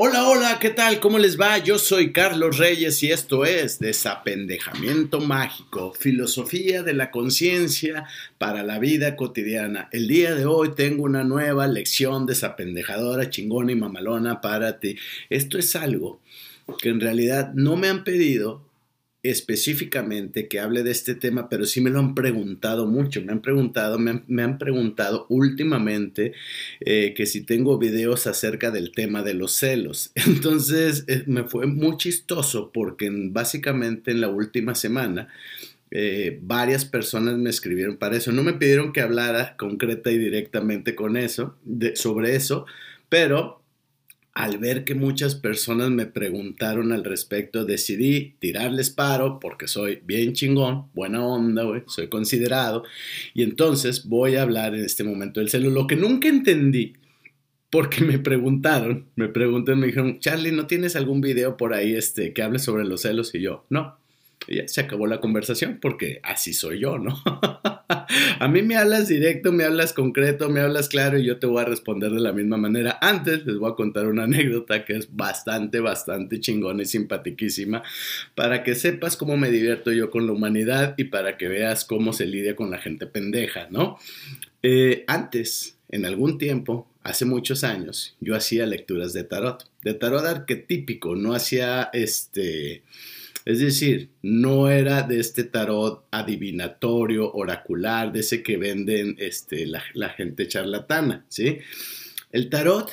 Hola, hola, ¿qué tal? ¿Cómo les va? Yo soy Carlos Reyes y esto es Desapendejamiento Mágico, filosofía de la conciencia para la vida cotidiana. El día de hoy tengo una nueva lección desapendejadora, chingona y mamalona para ti. Esto es algo que en realidad no me han pedido, específicamente que hable de este tema, pero sí me lo han preguntado mucho, me han preguntado, me han, preguntado últimamente eh, que si tengo videos acerca del tema de los celos. Entonces eh, me fue muy chistoso porque básicamente en la última semana eh, varias personas me escribieron para eso. No me pidieron que hablara concreta y directamente con eso, sobre eso, pero al ver que muchas personas me preguntaron al respecto, decidí tirarles paro porque soy bien chingón, buena onda, güey, soy considerado. Y entonces voy a hablar en este momento del celo. Lo que nunca entendí, porque me preguntaron, me preguntan, me dijeron, Charlie, ¿no tienes algún video por ahí este, que hable sobre los celos? Y yo, no. Ya se acabó la conversación porque así soy yo, ¿no? a mí me hablas directo, me hablas concreto, me hablas claro y yo te voy a responder de la misma manera. Antes les voy a contar una anécdota que es bastante, bastante chingona y simpatiquísima para que sepas cómo me divierto yo con la humanidad y para que veas cómo se lidia con la gente pendeja, ¿no? Eh, antes, en algún tiempo, hace muchos años, yo hacía lecturas de tarot, de tarot arquetípico, no hacía este es decir, no era de este tarot adivinatorio, oracular, de ese que venden este, la, gente charlatana, ¿sí? El tarot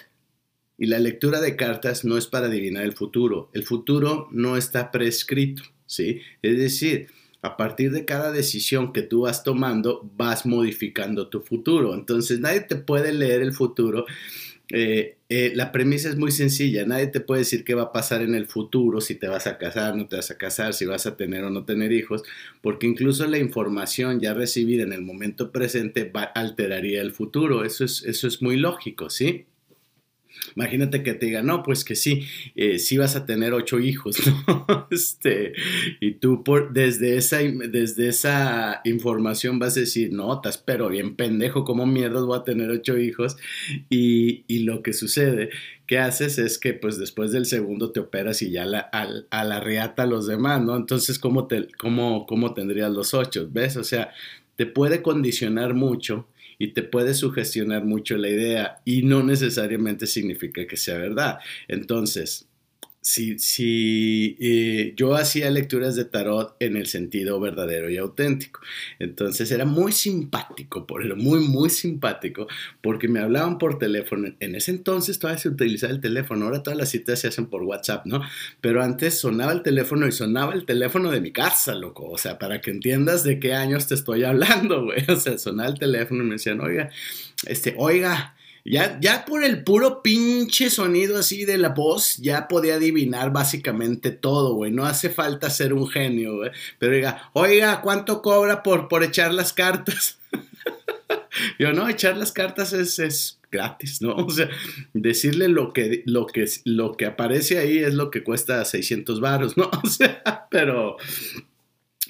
y la lectura de cartas no es para adivinar el futuro. El futuro no está prescrito, ¿sí? Es decir, a partir de cada decisión que tú vas tomando, vas modificando tu futuro. Entonces, nadie te puede leer el futuro eh, eh, la premisa es muy sencilla, nadie te puede decir qué va a pasar en el futuro, si te vas a casar, no te vas a casar, si vas a tener o no tener hijos, porque incluso la información ya recibida en el momento presente va, alteraría el futuro, eso es, eso es muy lógico, ¿sí? Imagínate que te diga, no, pues que sí, eh, sí vas a tener ocho hijos, ¿no? Este, y tú por, desde, esa, desde esa información vas a decir, no, estás pero bien pendejo, ¿cómo mierdas voy a tener ocho hijos? Y, y lo que sucede, que haces es que pues después del segundo te operas y ya la, a, la reata los demás, ¿no? Entonces, ¿cómo, te, cómo, ¿cómo tendrías los ocho? ¿Ves? O sea, te puede condicionar mucho y te puede sugestionar mucho la idea y no necesariamente significa que sea verdad. Entonces, si, si eh, yo hacía lecturas de tarot en el sentido verdadero y auténtico. Entonces era muy simpático, por eso, muy, muy simpático, porque me hablaban por teléfono. En ese entonces todavía se utilizaba el teléfono, ahora todas las citas se hacen por WhatsApp, ¿no? Pero antes sonaba el teléfono y sonaba el teléfono de mi casa, loco. O sea, para que entiendas de qué años te estoy hablando, güey. O sea, sonaba el teléfono y me decían, oiga, este, oiga, ya, ya por el puro pinche sonido así de la voz, ya podía adivinar básicamente todo, güey. No hace falta ser un genio, güey. Pero diga, oiga, ¿cuánto cobra por, por echar las cartas? Yo, no, echar las cartas es, es gratis, ¿no? O sea, decirle lo que, lo, que, lo que aparece ahí es lo que cuesta 600 baros, ¿no? O sea, pero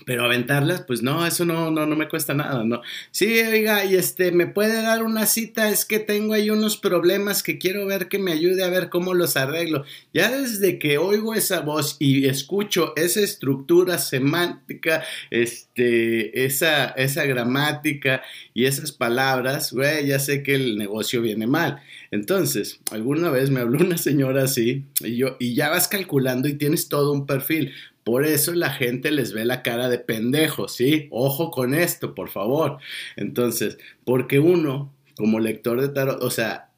pero aventarlas, pues no, eso no, no, no me cuesta nada, ¿no? Sí, oiga, y este, ¿me puede dar una cita? Es que tengo ahí unos problemas que quiero ver que me ayude a ver cómo los arreglo. Ya desde que oigo esa voz y escucho esa estructura semántica, este, esa, esa gramática y esas palabras, güey, ya sé que el negocio viene mal. Entonces, alguna vez me habló una señora así y yo, y ya vas calculando y tienes todo un perfil. Por eso la gente les ve la cara de pendejos, ¿sí? Ojo con esto, por favor. Entonces, porque uno, como lector de tarot, o sea,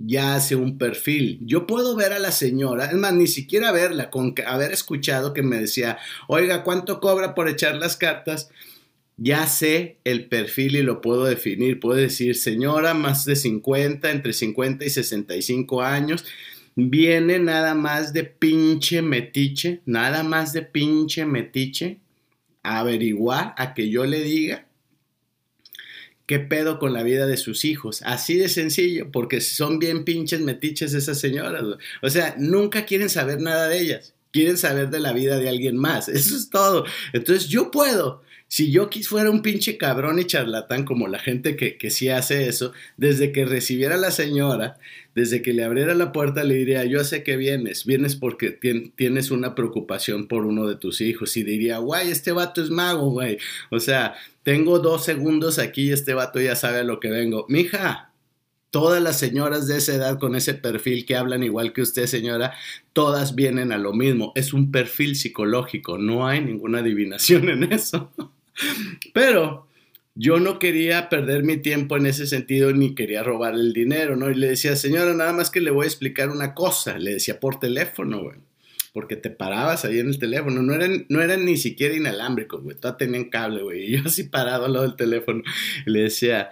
ya hace un perfil. Yo puedo ver a la señora, es más, ni siquiera verla, con haber escuchado que me decía, oiga, ¿cuánto cobra por echar las cartas? Ya sé el perfil y lo puedo definir. Puedo decir, señora, más de 50, entre 50 y 65 años, viene nada más de pinche metiche, nada más de pinche metiche, a averiguar, a que yo le diga qué pedo con la vida de sus hijos. Así de sencillo, porque son bien pinches metiches esas señoras. O sea, nunca quieren saber nada de ellas, quieren saber de la vida de alguien más. Eso es todo. Entonces yo puedo si yo fuera un pinche cabrón y charlatán como la gente que, que sí hace eso, desde que recibiera a la señora, desde que le abriera la puerta, le diría, yo sé que vienes, vienes porque tienes una preocupación por uno de tus hijos. Y diría, guay, este vato es mago, güey. O sea, tengo dos segundos aquí y este vato ya sabe a lo que vengo. Mija, Todas las señoras de esa edad con ese perfil que hablan igual que usted, señora, todas vienen a lo mismo. Es un perfil psicológico, no hay ninguna adivinación en eso. Pero yo no quería perder mi tiempo en ese sentido ni quería robar el dinero, ¿no? Y le decía, señora, nada más que le voy a explicar una cosa. Le decía por teléfono, güey. Porque te parabas ahí en el teléfono. No eran, no eran ni siquiera inalámbricos, güey. Todas tenían cable, güey. Y yo así parado al lado del teléfono. Le decía,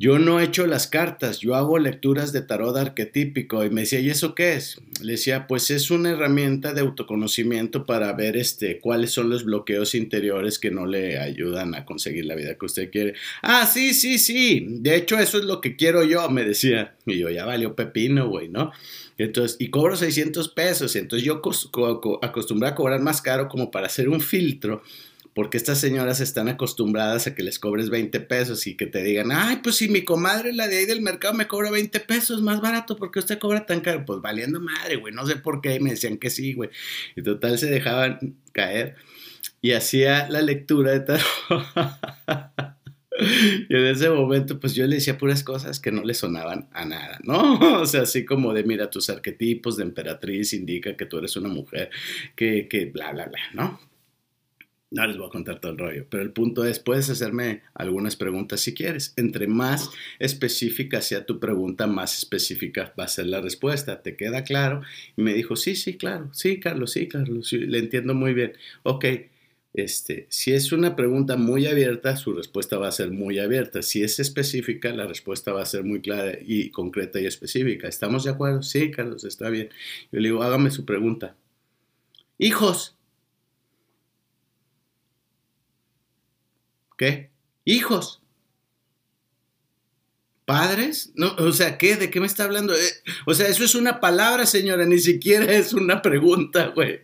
yo no he hecho las cartas, yo hago lecturas de tarot arquetípico. Y me decía, ¿y eso qué es? Le decía, pues es una herramienta de autoconocimiento para ver este, cuáles son los bloqueos interiores que no le ayudan a conseguir la vida que usted quiere. Ah, sí, sí, sí. De hecho, eso es lo que quiero yo, me decía. Y yo, ya valió pepino, güey, ¿no? Entonces, y cobro 600 pesos. Entonces yo acostumbré a cobrar más caro como para hacer un filtro porque estas señoras están acostumbradas a que les cobres 20 pesos y que te digan, ay, pues si mi comadre, la de ahí del mercado, me cobra 20 pesos más barato, porque usted cobra tan caro? Pues valiendo madre, güey, no sé por qué, y me decían que sí, güey. Y total se dejaban caer y hacía la lectura de tarot. Y en ese momento, pues yo le decía puras cosas que no le sonaban a nada, ¿no? O sea, así como de, mira, tus arquetipos de emperatriz indica que tú eres una mujer, que, que bla, bla, bla, ¿no? No les voy a contar todo el rollo, pero el punto es, puedes hacerme algunas preguntas si quieres. Entre más específica sea tu pregunta, más específica va a ser la respuesta. ¿Te queda claro? Y me dijo, sí, sí, claro, sí, Carlos, sí, Carlos, le entiendo muy bien. Ok, este, si es una pregunta muy abierta, su respuesta va a ser muy abierta. Si es específica, la respuesta va a ser muy clara y concreta y específica. ¿Estamos de acuerdo? Sí, Carlos, está bien. Yo le digo, hágame su pregunta. Hijos. ¿Qué? Hijos. ¿Padres? No, o sea, ¿qué? ¿De qué me está hablando? Eh, o sea, eso es una palabra, señora, ni siquiera es una pregunta, güey.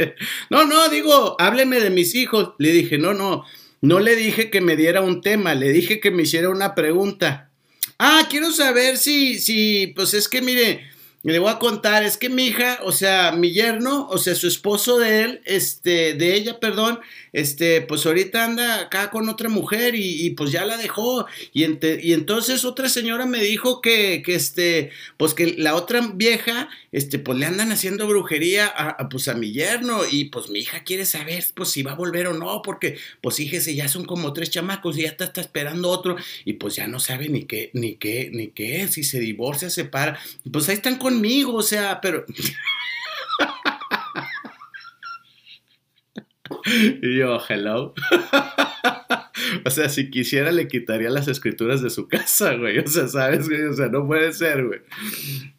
No, no, digo, hábleme de mis hijos. Le dije, no, no, no le dije que me diera un tema, le dije que me hiciera una pregunta. Ah, quiero saber si, si, pues es que mire, le voy a contar, es que mi hija, o sea, mi yerno, o sea, su esposo de él, este, de ella, perdón, este, pues ahorita anda acá con otra mujer y, pues ya la dejó. Y, y, entonces otra señora me dijo que, que, este, pues que la otra vieja, este, pues le andan haciendo brujería a, pues a mi yerno y pues mi hija quiere saber, pues si va a volver o no, porque pues fíjese, ya son como tres chamacos y ya está, está esperando otro y pues ya no sabe ni qué, ni qué, ni qué, si se divorcia, se para. Pues ahí están conmigo, o sea, pero... Yo, hello. o sea, si quisiera le quitaría las escrituras de su casa, güey. O sea, ¿sabes, güey? O sea, no puede ser, güey.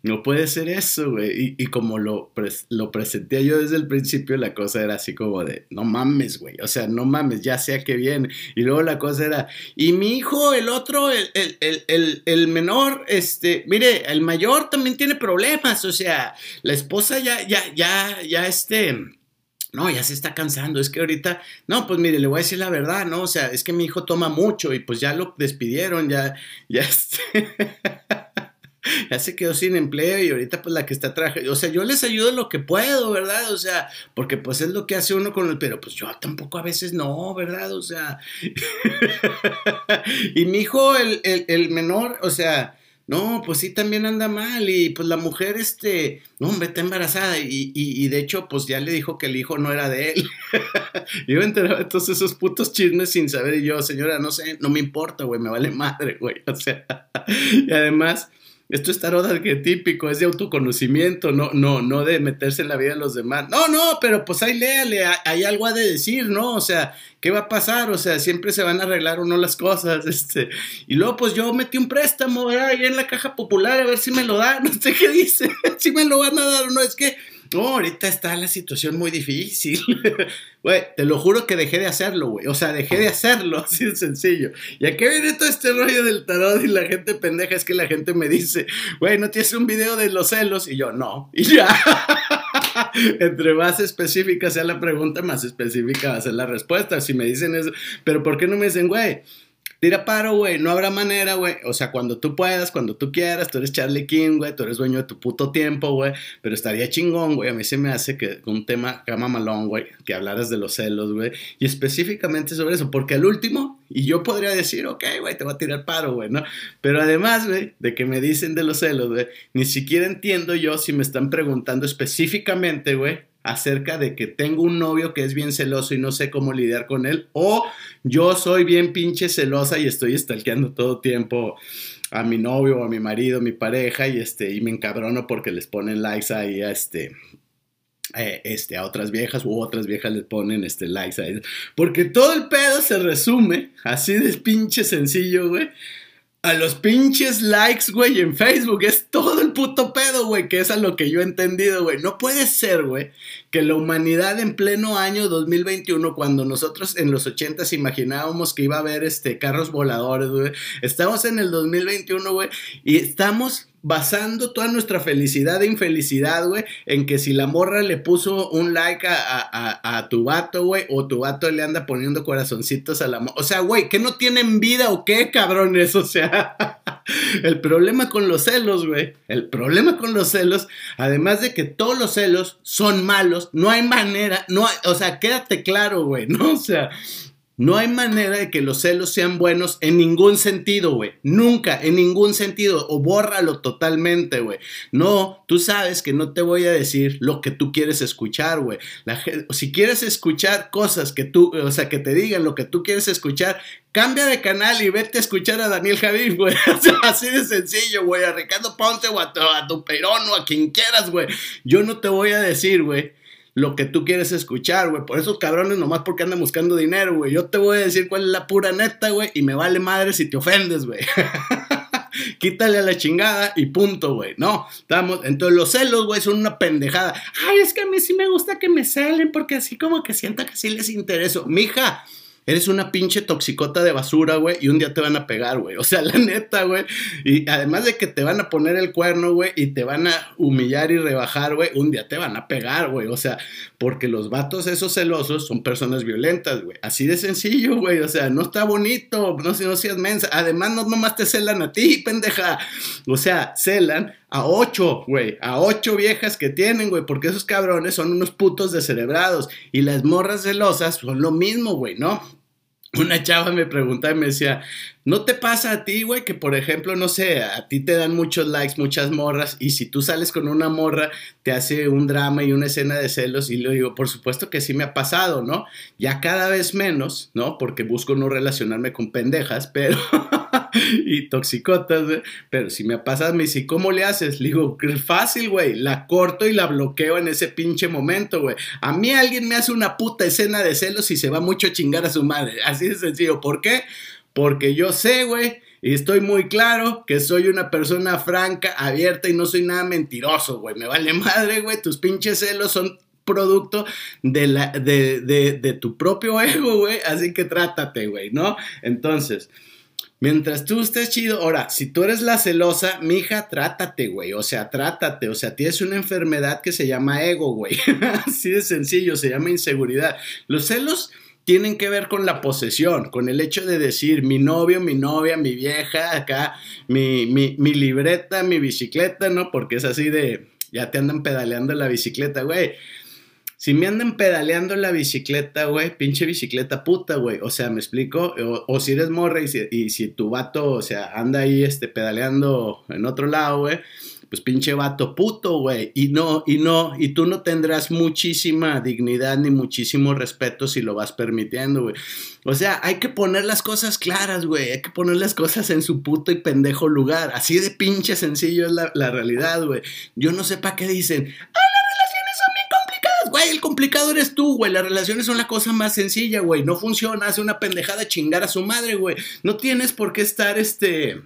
No puede ser eso, güey. Y, como lo, lo presenté yo desde el principio, la cosa era así como de, no mames, güey. O sea, no mames, ya sea que viene. Y luego la cosa era, y mi hijo, el otro, el, el menor, este, mire, el mayor también tiene problemas. O sea, la esposa ya, ya, ya, ya, este no, ya se está cansando, es que ahorita, no, pues mire, le voy a decir la verdad, ¿no? O sea, es que mi hijo toma mucho y pues ya lo despidieron, ya, ya, este, ya se quedó sin empleo y ahorita pues la que está trabajando, o sea, yo les ayudo lo que puedo, ¿verdad? O sea, porque pues es lo que hace uno con el, pero pues yo tampoco a veces no, ¿verdad? O sea, y mi hijo, el, el, el menor, o sea, no, pues sí, también anda mal. Y pues la mujer, este, no, hombre, está embarazada. Y, y, de hecho, pues ya le dijo que el hijo no era de él. yo me enteraba de todos esos putos chismes sin saber. Y yo, señora, no sé, no me importa, güey, me vale madre, güey. O sea, y además, esto es tarot arquetípico, es de autoconocimiento, no, no, no de meterse en la vida de los demás. No, no, pero pues ahí léale, hay algo a de decir, ¿no? O sea, ¿qué va a pasar? O sea, siempre se van a arreglar o no las cosas, este. Y luego, pues yo metí un préstamo, ¿verdad? Ahí en la caja popular, a ver si me lo dan, no sé qué dice, si me lo van a dar o no, es que no, ahorita está la situación muy difícil. Güey, te lo juro que dejé de hacerlo, güey. O sea, dejé de hacerlo, así de sencillo. ¿Y a qué viene todo este rollo del tarot y la gente pendeja? Es que la gente me dice, güey, ¿no tienes un video de los celos? Y yo, no. Y ya. Entre más específica sea la pregunta, más específica va a ser la respuesta. Si me dicen eso, pero ¿por qué no me dicen, güey? Tira paro, güey. No habrá manera, güey. O sea, cuando tú puedas, cuando tú quieras, tú eres Charlie King, güey. Tú eres dueño de tu puto tiempo, güey. Pero estaría chingón, güey. A mí se me hace que un tema cama malón, güey. Que hablaras de los celos, güey. Y específicamente sobre eso. Porque al último, y yo podría decir, ok, güey, te voy a tirar paro, güey, ¿no? Pero además, güey, de que me dicen de los celos, güey. Ni siquiera entiendo yo si me están preguntando específicamente, güey acerca de que tengo un novio que es bien celoso y no sé cómo lidiar con él, o yo soy bien pinche celosa y estoy stalkeando todo tiempo a mi novio a mi marido, a mi pareja, y este, y me encabrono porque les ponen likes ahí a este. Este, a otras viejas u otras viejas les ponen este likes ahí. Porque todo el pedo se resume así de pinche sencillo, güey a los pinches likes, güey, en Facebook. Es todo el puto pedo, güey, que es a lo que yo he entendido, güey. No puede ser, güey, que la humanidad en pleno año 2021, cuando nosotros en los 80 imaginábamos que iba a haber este, carros voladores, güey. Estamos en el 2021, güey, y estamos basando toda nuestra felicidad e infelicidad, güey, en que si la morra le puso un like a, tu vato, güey, o tu vato le anda poniendo corazoncitos a la morra. O sea, güey, ¿que no tienen vida o qué, cabrones? O sea, el problema con los celos, güey, el problema con los celos, además de que todos los celos son malos, no hay manera, no hay, o sea, quédate claro, güey, ¿no? O sea, no hay manera de que los celos sean buenos en ningún sentido, güey. Nunca, en ningún sentido. O bórralo totalmente, güey. No, tú sabes que no te voy a decir lo que tú quieres escuchar, güey. Si quieres escuchar cosas que tú, o sea, que te digan lo que tú quieres escuchar, cambia de canal y vete a escuchar a Daniel Javid, güey. Así de sencillo, güey. A Ricardo Ponce o a, a tu Perón o a quien quieras, güey. Yo no te voy a decir, güey lo que tú quieres escuchar, güey. Por esos cabrones, nomás porque andan buscando dinero, güey. Yo te voy a decir cuál es la pura neta, güey. Y me vale madre si te ofendes, güey. Quítale a la chingada y punto, güey. No, estamos. Entonces, los celos, güey, son una pendejada. Ay, es que a mí sí me gusta que me celen porque así como que sienta que sí les intereso. Mija, Eres una pinche toxicota de basura, güey, y un día te van a pegar, güey. O sea, la neta, güey. Y además de que te van a poner el cuerno, güey, y te van a humillar y rebajar, güey, un día te van a pegar, güey. O sea, porque los vatos esos celosos son personas violentas, güey. Así de sencillo, güey. O sea, no está bonito, no, no seas mensa. Además, no nomás te celan a ti, pendeja. O sea, celan a ocho, güey, a ocho viejas que tienen, güey, porque esos cabrones son unos putos descerebrados y las morras celosas son lo mismo, güey, ¿no? Una chava me preguntaba y me decía, ¿no te pasa a ti, güey, que por ejemplo, no sé, a ti te dan muchos likes, muchas morras, y si tú sales con una morra, te hace un drama y una escena de celos? Y le digo, por supuesto que sí me ha pasado, ¿no? Ya cada vez menos, ¿no? Porque busco no relacionarme con pendejas, pero... y toxicotas, güey. Pero si me pasas, me dice, ¿cómo le haces? Le digo, fácil, güey. La corto y la bloqueo en ese pinche momento, güey. A mí alguien me hace una puta escena de celos y se va mucho a chingar a su madre. Así de sencillo. ¿Por qué? Porque yo sé, güey. Y estoy muy claro que soy una persona franca, abierta y no soy nada mentiroso, güey. Me vale madre, güey. Tus pinches celos son producto de, la, de, de, de tu propio ego, güey. Así que trátate, güey, ¿no? Entonces, Mientras tú estés chido, ahora, si tú eres la celosa, mija, trátate, güey. O sea, trátate. O sea, tienes una enfermedad que se llama ego, güey. Así de sencillo, se llama inseguridad. Los celos tienen que ver con la posesión, con el hecho de decir mi novio, mi novia, mi vieja, acá, mi, mi, mi libreta, mi bicicleta, ¿no? Porque es así de, ya te andan pedaleando la bicicleta, güey. Si me andan pedaleando la bicicleta, güey, pinche bicicleta puta, güey. O sea, me explico. O, si eres morra y si, tu vato, o sea, anda ahí este, pedaleando en otro lado, güey. Pues pinche vato puto, güey. Y no, y no, y tú no tendrás muchísima dignidad ni muchísimo respeto si lo vas permitiendo, güey. O sea, hay que poner las cosas claras, güey. Hay que poner las cosas en su puto y pendejo lugar. Así de pinche sencillo es la, la realidad, güey. Yo no sé para qué dicen, güey, el complicado eres tú, güey. Las relaciones son la cosa más sencilla, güey. No funciona, hace una pendejada chingar a su madre, güey. No tienes por qué estar, este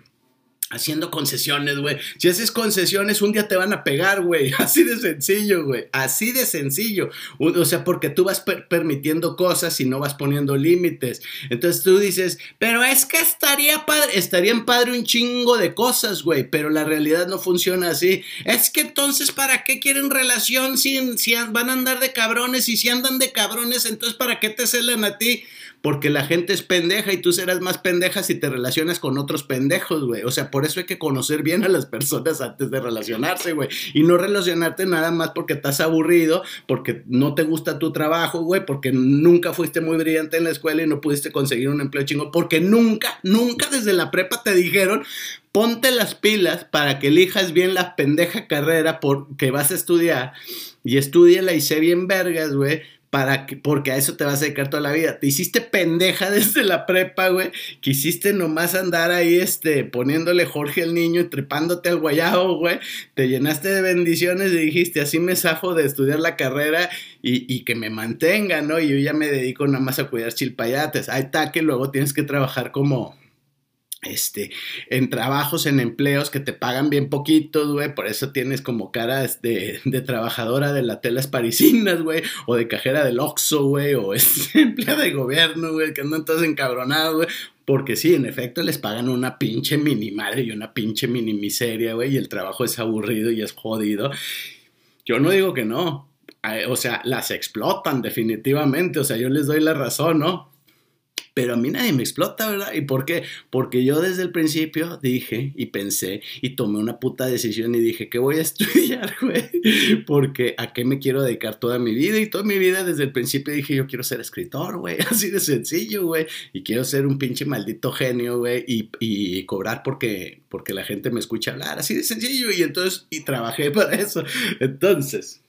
haciendo concesiones, güey. Si haces concesiones, un día te van a pegar, güey. Así de sencillo, güey. Así de sencillo. O sea, porque tú vas permitiendo cosas y no vas poniendo límites. Entonces tú dices, pero es que estaría padre, estarían padre un chingo de cosas, güey. Pero la realidad no funciona así. Es que entonces, ¿para qué quieren relación si, si van a andar de cabrones? Y si andan de cabrones, entonces, ¿para qué te celan a ti? porque la gente es pendeja y tú serás más pendeja si te relacionas con otros pendejos, güey. O sea, por eso hay que conocer bien a las personas antes de relacionarse, güey. Y no relacionarte nada más porque estás aburrido, porque no te gusta tu trabajo, güey, porque nunca fuiste muy brillante en la escuela y no pudiste conseguir un empleo chingo, porque nunca, nunca desde la prepa te dijeron, ponte las pilas para que elijas bien la pendeja carrera que vas a estudiar y estudiala y sé bien vergas, güey, para que, porque a eso te vas a dedicar toda la vida. Te hiciste pendeja desde la prepa, güey. Quisiste nomás andar ahí, este, poniéndole Jorge el niño y trepándote al guayabo, güey. Te llenaste de bendiciones y dijiste, así me zafo de estudiar la carrera y, y, que me mantenga, ¿no? Y yo ya me dedico nada más a cuidar chilpayates. Ahí está que luego tienes que trabajar como este, en trabajos, en empleos que te pagan bien poquito, güey, por eso tienes como cara de, trabajadora de la telas parisinas, güey, o de cajera del Oxxo, güey, o es empleada de gobierno, güey, que andan todos encabronados, güey, porque sí, en efecto les pagan una pinche mini madre y una pinche mini miseria, güey, y el trabajo es aburrido y es jodido. Yo no digo que no, o sea, las explotan definitivamente, o sea, yo les doy la razón, ¿no? Pero a mí nadie me explota, ¿verdad? ¿Y por qué? Porque yo desde el principio dije y pensé y tomé una puta decisión y dije que voy a estudiar, güey, porque a qué me quiero dedicar toda mi vida y toda mi vida desde el principio dije yo quiero ser escritor, güey, así de sencillo, güey, y quiero ser un pinche maldito genio, güey, y, y cobrar porque, porque la gente me escucha hablar, así de sencillo, y entonces, y trabajé para eso. Entonces,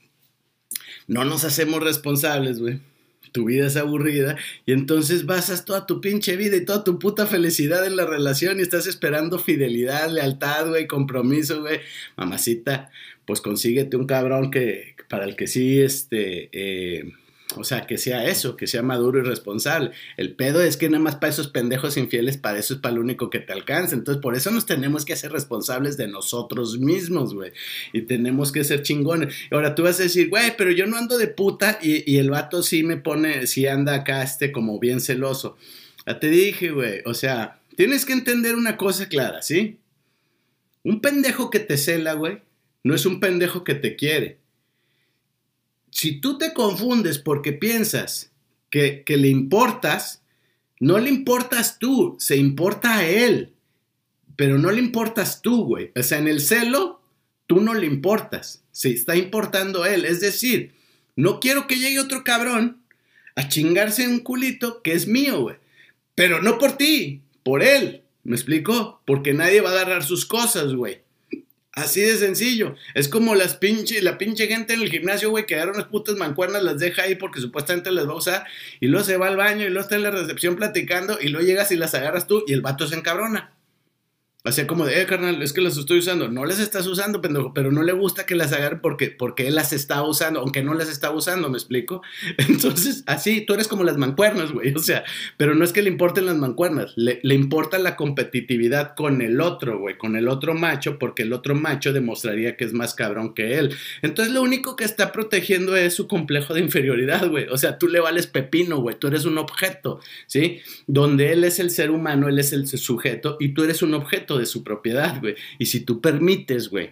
no nos hacemos responsables, güey tu vida es aburrida y entonces basas toda tu pinche vida y toda tu puta felicidad en la relación y estás esperando fidelidad, lealtad, güey, compromiso, güey. Mamacita, pues consíguete un cabrón que para el que sí, este, eh, o sea, que sea eso, que sea maduro y responsable. El pedo es que nada más para esos pendejos infieles, para eso es para lo único que te alcanza. Entonces, por eso nos tenemos que hacer responsables de nosotros mismos, güey. Y tenemos que ser chingones. Ahora tú vas a decir, güey, pero yo no ando de puta y, el vato sí me pone, sí anda acá, este, como bien celoso. Ya te dije, güey, o sea, tienes que entender una cosa clara, ¿sí? Un pendejo que te cela, güey, no es un pendejo que te quiere si tú te confundes porque piensas que, le importas, no le importas tú, se importa a él, pero no le importas tú, güey. O sea, en el celo, tú no le importas, se está importando a él. Es decir, no quiero que llegue otro cabrón a chingarse un culito que es mío, güey. Pero no por ti, por él. ¿Me explico? Porque nadie va a agarrar sus cosas, güey. Así de sencillo. Es como las pinche, la pinche gente en el gimnasio, güey, que agarra unas putas mancuernas, las deja ahí porque supuestamente las va a usar, y luego se va al baño, y luego está en la recepción platicando, y luego llegas y las agarras tú, y el vato se encabrona. Así como de, eh, carnal, es que las estoy usando. No las estás usando, pendejo, pero no le gusta que las agarre porque, porque él las está usando, aunque no las está usando, ¿me explico? Entonces, así, tú eres como las mancuernas, güey. O sea, pero no es que le importen las mancuernas, le, le importa la competitividad con el otro, güey, con el otro macho, porque el otro macho demostraría que es más cabrón que él. Entonces, lo único que está protegiendo es su complejo de inferioridad, güey. O sea, tú le vales pepino, güey. Tú eres un objeto, ¿sí? Donde él es el ser humano, él es el sujeto y tú eres un objeto de su propiedad, güey. Y si tú permites, güey,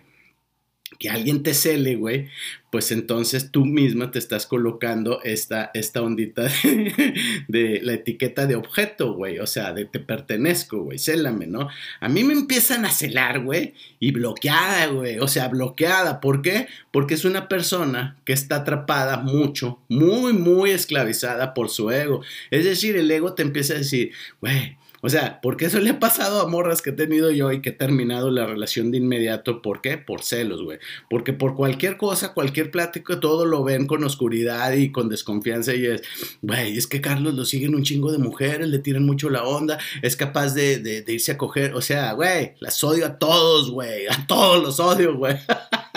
que alguien te cele, güey, pues entonces tú misma te estás colocando esta, esta ondita de, la etiqueta de objeto, güey, o sea, de te pertenezco, güey, célame, ¿no? A mí me empiezan a celar, güey, y bloqueada, güey, o sea, bloqueada, ¿por qué? Porque es una persona que está atrapada mucho, muy, muy esclavizada por su ego. Es decir, el ego te empieza a decir, güey, o sea, porque eso le ha pasado a morras que he tenido yo y que he terminado la relación de inmediato. ¿Por qué? Por celos, güey. Porque por cualquier cosa, cualquier plático, todo lo ven con oscuridad y con desconfianza y es, güey, es que Carlos lo siguen un chingo de mujeres, le tiran mucho la onda, es capaz de, de, de irse a coger. O sea, güey, las odio a todos, güey. A todos los odio, güey.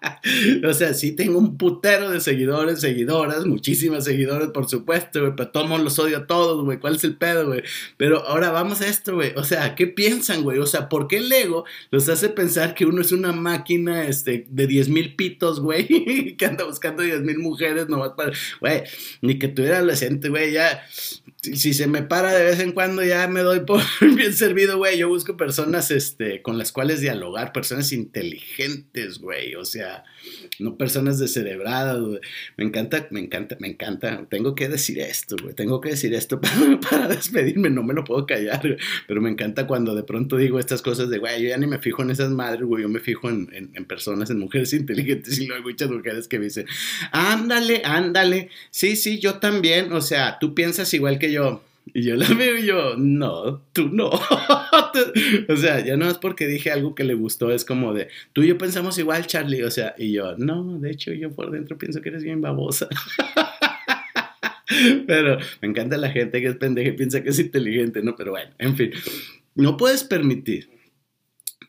O sea, sí tengo un putero de seguidores, seguidoras, muchísimas seguidores, por supuesto, güey, pero todos los odio a todos, güey. ¿Cuál es el pedo, güey? Pero ahora vamos a esto, güey. O sea, ¿qué piensan, güey? O sea, ¿por qué el ego los hace pensar que uno es una máquina este, de 10 mil pitos, güey? que anda buscando 10 mil mujeres nomás para. Güey, ni que tuviera adolescente, güey, ya. Si se me para de vez en cuando, ya me doy por bien servido, güey. Yo busco personas este, con las cuales dialogar, personas inteligentes, güey. O sea no personas descerebradas, güey. Me encanta, me encanta, me encanta. Tengo que decir esto, güey. Tengo que decir esto para, despedirme, no me lo puedo callar, güey. Pero me encanta cuando de pronto digo estas cosas de, güey, yo ya ni me fijo en esas madres, güey. Yo me fijo en, en, personas, en mujeres inteligentes y luego hay muchas mujeres que me dicen, ándale, ándale. Sí, sí, yo también. O sea, tú piensas igual que yo. Y yo la veo y yo, no, tú no. o sea, ya no es porque dije algo que le gustó, es como de, tú y yo pensamos igual, Charlie. O sea, y yo, no, de hecho yo por dentro pienso que eres bien babosa. Pero me encanta la gente que es pendeja y piensa que es inteligente, ¿no? Pero bueno, en fin, no puedes permitir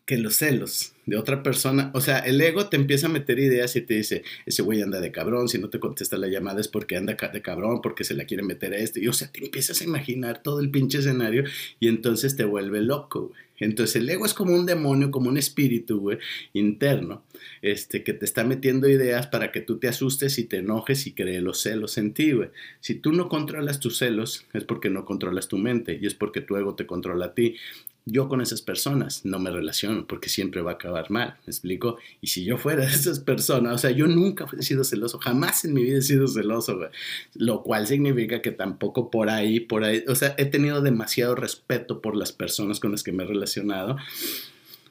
que los celos de otra persona, o sea, el ego te empieza a meter ideas y te dice, ese güey anda de cabrón, si no te contesta la llamada es porque anda de cabrón, porque se la quiere meter a este, y o sea, te empiezas a imaginar todo el pinche escenario y entonces te vuelve loco. Entonces el ego es como un demonio, como un espíritu, interno, este, que te está metiendo ideas para que tú te asustes y te enojes y crees los celos en ti. Si tú no controlas tus celos, es porque no controlas tu mente y es porque tu ego te controla a ti. Yo con esas personas no me relaciono porque siempre va a acabar mal, ¿me explico? Y si yo fuera de esas personas, o sea, yo nunca he sido celoso, jamás en mi vida he sido celoso, güey. Lo cual significa que tampoco por ahí, por ahí, o sea, he tenido demasiado respeto por las personas con las que me he relacionado.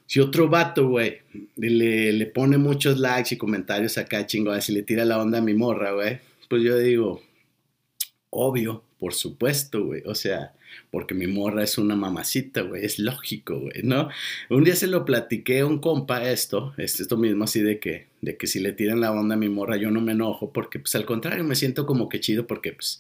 Si otro vato, güey, le, le pone muchos likes y comentarios acá, chingadas, y le tira la onda a mi morra, güey, pues yo digo, obvio, por supuesto, güey. O sea, porque mi morra es una mamacita, güey, es lógico, güey, ¿no? Un día se lo platiqué a un compa esto, esto mismo así de que, de que si le tiran la onda a mi morra yo no me enojo, porque pues al contrario me siento como que chido porque pues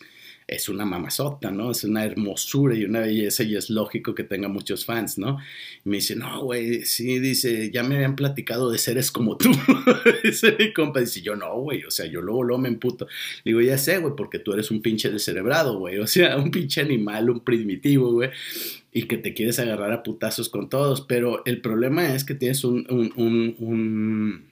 es una mamazota, ¿no? Es una hermosura y una belleza y es lógico que tenga muchos fans, ¿no? Y me dice, no, güey, sí, dice, ya me habían platicado de seres como tú. dice mi compa, dice, yo no, güey, o sea, yo luego, luego me emputo. digo, ya sé, güey, porque tú eres un pinche descerebrado, güey, o sea, un pinche animal, un primitivo, güey y que te quieres agarrar a putazos con todos, pero el problema es que tienes un, un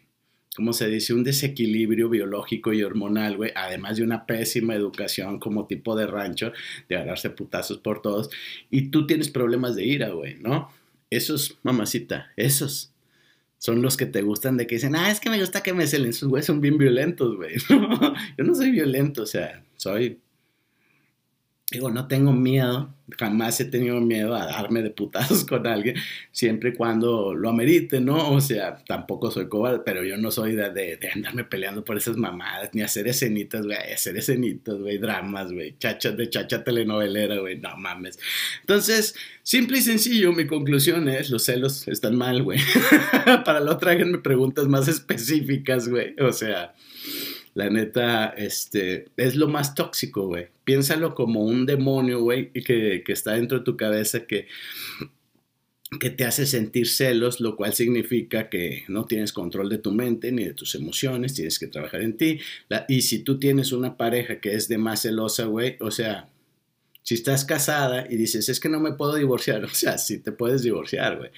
¿cómo se dice? Un desequilibrio biológico y hormonal, güey, además de una pésima educación como tipo de rancho, de agarrarse putazos por todos, y tú tienes problemas de ira, güey, ¿no? Esos, mamacita, esos son los que te gustan de que dicen, ah, es que me gusta que me celen, esos güeyes son bien violentos, güey. Yo no soy violento, o sea, soy Digo, no tengo miedo, jamás he tenido miedo a darme de putazos con alguien, siempre y cuando lo amerite, ¿no? O sea, tampoco soy cobarde, pero yo no soy de, de, andarme peleando por esas mamadas, ni hacer escenitas, güey, hacer escenitas, güey, dramas, güey, chachas de chacha telenovelera, güey, no mames. Entonces, simple y sencillo, mi conclusión es, los celos están mal, güey. Para la otra, me preguntas más específicas, güey, o sea... La neta, este, es lo más tóxico, güey. Piénsalo como un demonio, güey, que, que está dentro de tu cabeza que, que te hace sentir celos, lo cual significa que no tienes control de tu mente ni de tus emociones, tienes que trabajar en ti. y si tú tienes una pareja que es de más celosa, güey, o sea, si estás casada y dices, es que no me puedo divorciar, o sea, sí te puedes divorciar, güey.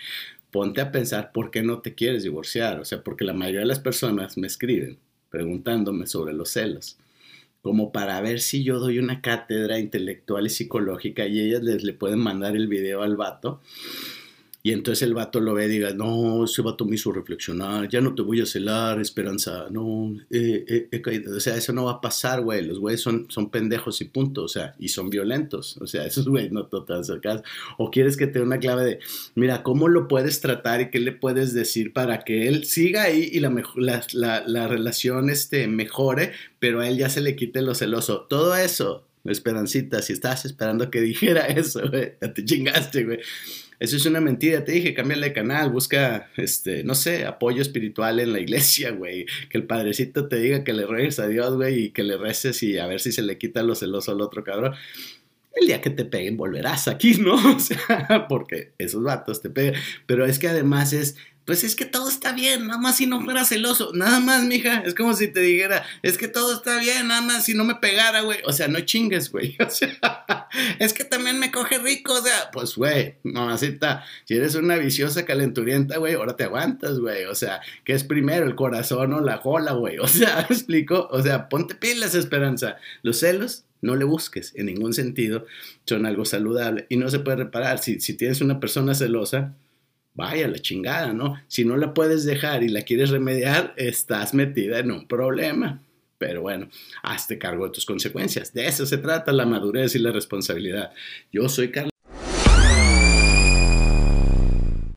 Ponte a pensar por qué no te quieres divorciar, o sea, porque la mayoría de las personas me escriben preguntándome sobre los celos, como para ver si yo doy una cátedra intelectual y psicológica y ellas les le pueden mandar el video al vato y entonces el vato lo ve y diga, no, ese vato me hizo reflexionar, ya no te voy a celar, Esperanza, no, eh, eh, o sea, eso no va a pasar, güey, los güeyes son, son pendejos y punto, o sea, y son violentos, o sea, esos güeyes no te van a O quieres que te dé una clave de, mira, ¿cómo lo puedes tratar y qué le puedes decir para que él siga ahí y la, la, la, la relación este, mejore, pero a él ya se le quite lo celoso? Todo eso, Esperancita, si estás esperando que dijera eso, güey, ya te chingaste, güey. Eso es una mentira, te dije, cámbiale de canal, busca, este, no sé, apoyo espiritual en la iglesia, güey. Que el padrecito te diga que le ruegues a Dios, güey, y que le reces y a ver si se le quita lo celoso al otro cabrón. El día que te peguen volverás aquí, ¿no? O sea, porque esos vatos te pegan. Pero es que además es pues es que todo está bien, nada más si no fuera celoso, nada más, mija, es como si te dijera, es que todo está bien, nada más si no me pegara, güey, o sea, no chingues, güey, o sea, es que también me coge rico, o sea, pues, güey, mamacita, si eres una viciosa calenturienta, güey, ahora te aguantas, güey, o sea, ¿qué es primero, el corazón o la cola, güey? O sea, ¿me explico? O sea, ponte pilas, Esperanza, los celos no le busques en ningún sentido, son algo saludable y no se puede reparar. Si, si tienes una persona celosa, vaya la chingada, ¿no? Si no la puedes dejar y la quieres remediar, estás metida en un problema. Pero bueno, hazte cargo de tus consecuencias. De eso se trata la madurez y la responsabilidad. Yo soy Carlos.